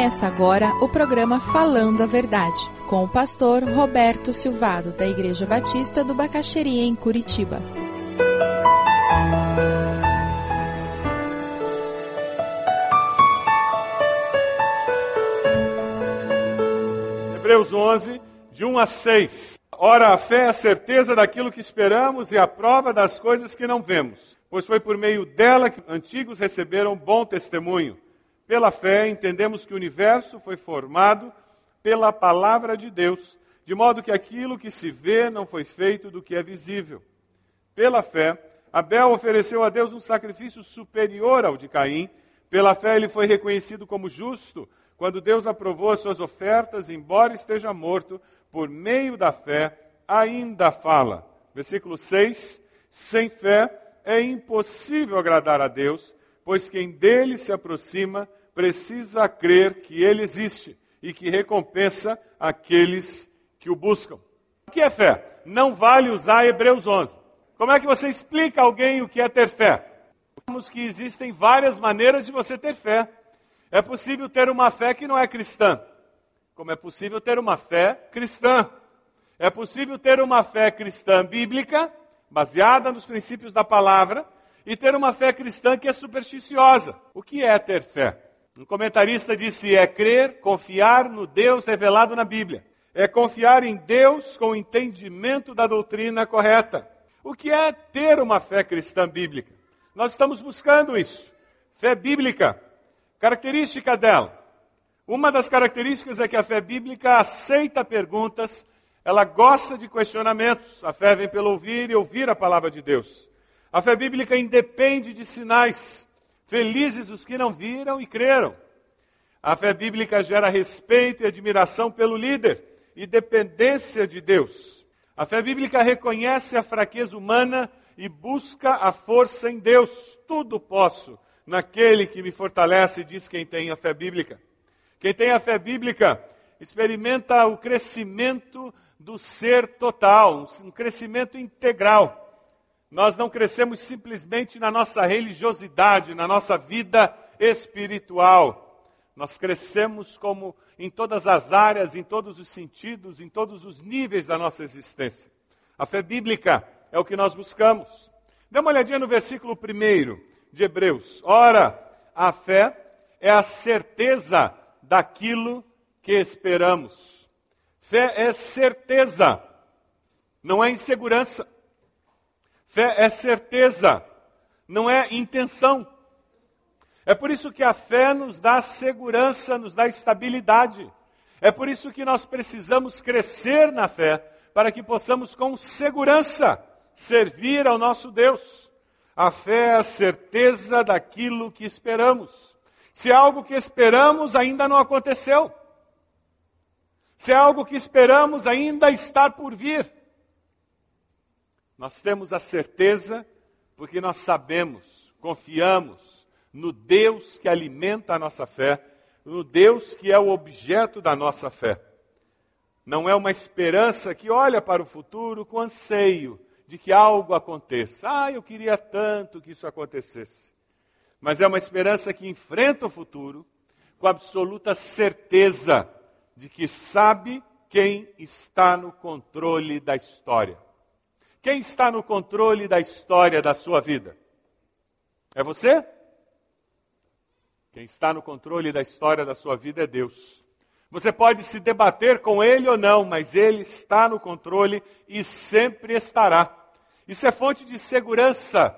Começa agora o programa Falando a Verdade, com o pastor Roberto Silvado, da Igreja Batista do Bacaxeria, em Curitiba. Hebreus 11, de 1 a 6. Ora, a fé é a certeza daquilo que esperamos e a prova das coisas que não vemos, pois foi por meio dela que antigos receberam bom testemunho. Pela fé, entendemos que o universo foi formado pela palavra de Deus, de modo que aquilo que se vê não foi feito do que é visível. Pela fé, Abel ofereceu a Deus um sacrifício superior ao de Caim. Pela fé, ele foi reconhecido como justo quando Deus aprovou as suas ofertas, embora esteja morto, por meio da fé, ainda fala. Versículo 6: Sem fé é impossível agradar a Deus, pois quem dele se aproxima precisa crer que ele existe e que recompensa aqueles que o buscam. O que é fé? Não vale usar Hebreus 11. Como é que você explica a alguém o que é ter fé? Vemos que existem várias maneiras de você ter fé. É possível ter uma fé que não é cristã, como é possível ter uma fé cristã. É possível ter uma fé cristã bíblica, baseada nos princípios da palavra, e ter uma fé cristã que é supersticiosa. O que é ter fé? Um comentarista disse: é crer, confiar no Deus revelado na Bíblia. É confiar em Deus com o entendimento da doutrina correta. O que é ter uma fé cristã bíblica? Nós estamos buscando isso. Fé bíblica. Característica dela. Uma das características é que a fé bíblica aceita perguntas, ela gosta de questionamentos. A fé vem pelo ouvir e ouvir a palavra de Deus. A fé bíblica independe de sinais. Felizes os que não viram e creram. A fé bíblica gera respeito e admiração pelo líder e dependência de Deus. A fé bíblica reconhece a fraqueza humana e busca a força em Deus. Tudo posso naquele que me fortalece, diz quem tem a fé bíblica. Quem tem a fé bíblica experimenta o crescimento do ser total, um crescimento integral. Nós não crescemos simplesmente na nossa religiosidade, na nossa vida espiritual. Nós crescemos como em todas as áreas, em todos os sentidos, em todos os níveis da nossa existência. A fé bíblica é o que nós buscamos. Dê uma olhadinha no versículo 1 de Hebreus. Ora, a fé é a certeza daquilo que esperamos. Fé é certeza, não é insegurança. Fé é certeza, não é intenção. É por isso que a fé nos dá segurança, nos dá estabilidade. É por isso que nós precisamos crescer na fé, para que possamos com segurança servir ao nosso Deus. A fé é a certeza daquilo que esperamos. Se é algo que esperamos ainda não aconteceu. Se é algo que esperamos ainda está por vir. Nós temos a certeza porque nós sabemos, confiamos no Deus que alimenta a nossa fé, no Deus que é o objeto da nossa fé. Não é uma esperança que olha para o futuro com anseio de que algo aconteça. Ah, eu queria tanto que isso acontecesse. Mas é uma esperança que enfrenta o futuro com absoluta certeza de que sabe quem está no controle da história. Quem está no controle da história da sua vida? É você? Quem está no controle da história da sua vida é Deus. Você pode se debater com Ele ou não, mas Ele está no controle e sempre estará. Isso é fonte de segurança,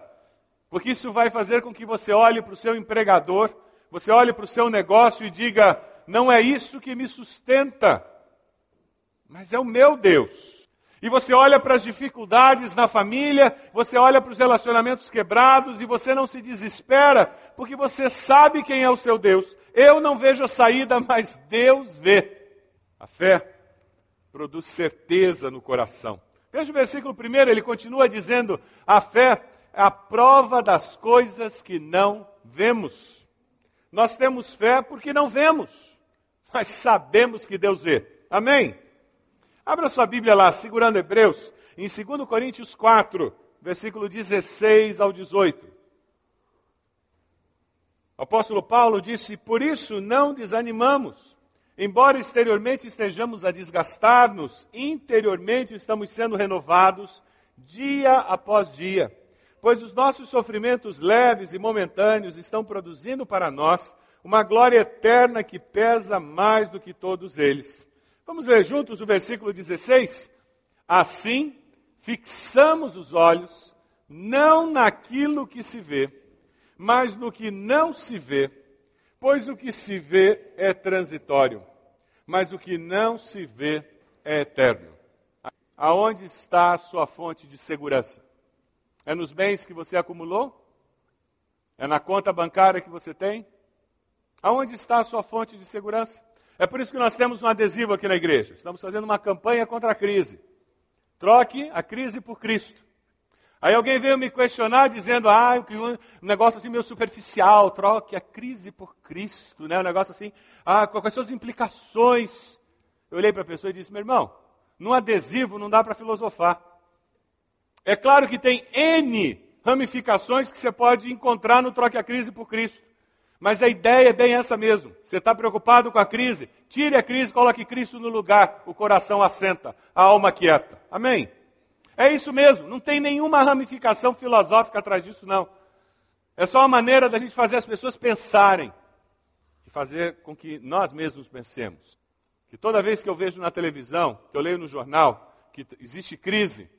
porque isso vai fazer com que você olhe para o seu empregador, você olhe para o seu negócio e diga: não é isso que me sustenta, mas é o meu Deus. E você olha para as dificuldades na família, você olha para os relacionamentos quebrados e você não se desespera, porque você sabe quem é o seu Deus. Eu não vejo a saída, mas Deus vê. A fé produz certeza no coração. Veja o versículo primeiro, ele continua dizendo: a fé é a prova das coisas que não vemos. Nós temos fé porque não vemos, mas sabemos que Deus vê. Amém? Abra sua Bíblia lá, segurando Hebreus, em 2 Coríntios 4, versículo 16 ao 18. O apóstolo Paulo disse: Por isso não desanimamos. Embora exteriormente estejamos a desgastar-nos, interiormente estamos sendo renovados dia após dia. Pois os nossos sofrimentos leves e momentâneos estão produzindo para nós uma glória eterna que pesa mais do que todos eles. Vamos ver juntos o versículo 16? Assim, fixamos os olhos não naquilo que se vê, mas no que não se vê, pois o que se vê é transitório, mas o que não se vê é eterno. Aonde está a sua fonte de segurança? É nos bens que você acumulou? É na conta bancária que você tem? Aonde está a sua fonte de segurança? É por isso que nós temos um adesivo aqui na igreja. Estamos fazendo uma campanha contra a crise. Troque a crise por Cristo. Aí alguém veio me questionar dizendo, ah, um negócio assim meio superficial, troque a crise por Cristo, né? Um negócio assim, ah, quais são as implicações? Eu olhei para a pessoa e disse, meu irmão, num adesivo não dá para filosofar. É claro que tem N ramificações que você pode encontrar no troque a crise por Cristo. Mas a ideia é bem essa mesmo. Você está preocupado com a crise? Tire a crise, coloque Cristo no lugar. O coração assenta, a alma quieta. Amém? É isso mesmo. Não tem nenhuma ramificação filosófica atrás disso, não. É só uma maneira da gente fazer as pessoas pensarem. E fazer com que nós mesmos pensemos. Que toda vez que eu vejo na televisão, que eu leio no jornal, que existe crise,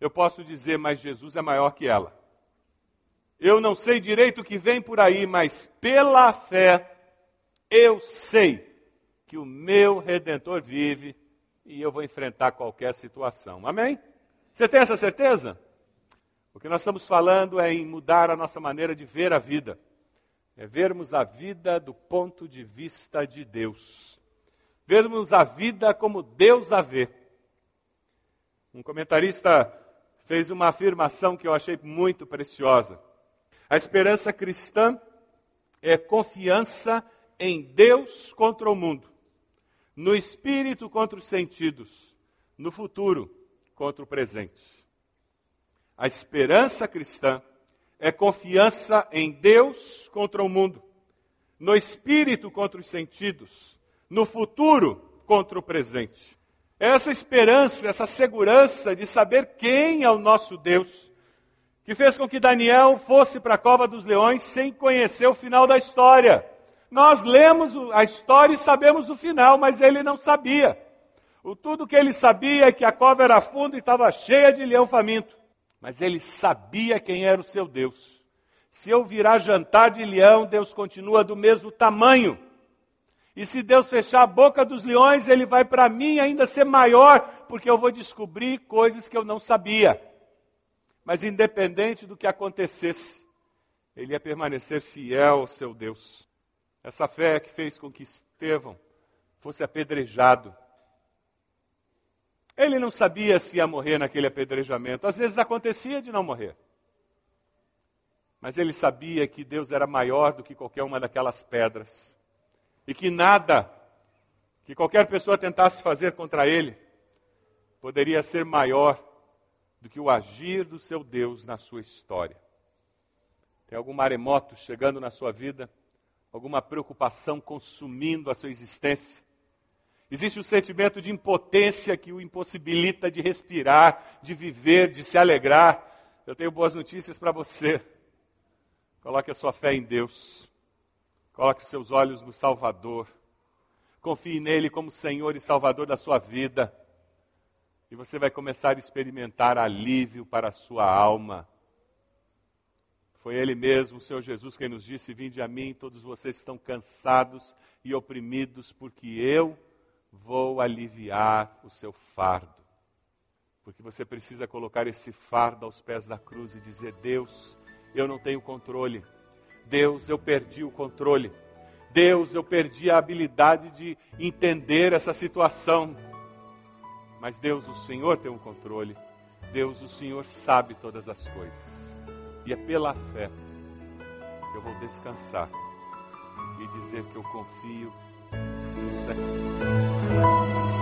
eu posso dizer, mas Jesus é maior que ela. Eu não sei direito o que vem por aí, mas pela fé eu sei que o meu redentor vive e eu vou enfrentar qualquer situação. Amém? Você tem essa certeza? O que nós estamos falando é em mudar a nossa maneira de ver a vida. É vermos a vida do ponto de vista de Deus. Vermos a vida como Deus a vê. Um comentarista fez uma afirmação que eu achei muito preciosa. A esperança cristã é confiança em Deus contra o mundo, no espírito contra os sentidos, no futuro contra o presente. A esperança cristã é confiança em Deus contra o mundo, no espírito contra os sentidos, no futuro contra o presente. Essa esperança, essa segurança de saber quem é o nosso Deus que fez com que Daniel fosse para a cova dos leões sem conhecer o final da história. Nós lemos a história e sabemos o final, mas ele não sabia. O tudo que ele sabia é que a cova era funda e estava cheia de leão faminto. Mas ele sabia quem era o seu Deus. Se eu virar jantar de leão, Deus continua do mesmo tamanho. E se Deus fechar a boca dos leões, ele vai para mim ainda ser maior, porque eu vou descobrir coisas que eu não sabia. Mas independente do que acontecesse, ele ia permanecer fiel ao seu Deus. Essa fé que fez com que Estevão fosse apedrejado. Ele não sabia se ia morrer naquele apedrejamento. Às vezes acontecia de não morrer. Mas ele sabia que Deus era maior do que qualquer uma daquelas pedras. E que nada que qualquer pessoa tentasse fazer contra ele poderia ser maior do que o agir do seu Deus na sua história. Tem algum maremoto chegando na sua vida? Alguma preocupação consumindo a sua existência? Existe um sentimento de impotência que o impossibilita de respirar, de viver, de se alegrar. Eu tenho boas notícias para você. Coloque a sua fé em Deus. Coloque os seus olhos no Salvador. Confie nele como Senhor e Salvador da sua vida e você vai começar a experimentar alívio para a sua alma. Foi Ele mesmo, o Senhor Jesus, quem nos disse: Vinde a mim, todos vocês estão cansados e oprimidos, porque eu vou aliviar o seu fardo. Porque você precisa colocar esse fardo aos pés da cruz e dizer: Deus, eu não tenho controle. Deus, eu perdi o controle. Deus, eu perdi a habilidade de entender essa situação. Mas Deus, o Senhor tem o controle. Deus, o Senhor sabe todas as coisas. E é pela fé que eu vou descansar e dizer que eu confio no Senhor.